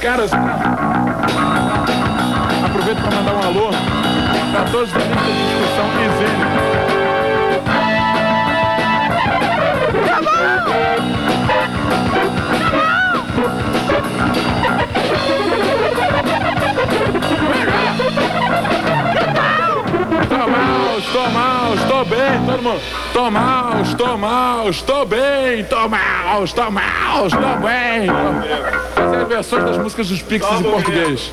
Caras, aproveito para mandar um alô para todos da lista de discussão Isênio. Tô mal, estou mal, estou bem, todo mundo. Tô mal, estou mal, estou bem, tô mal, estou mal, estou bem. Fazer versões das músicas dos Pixies em português.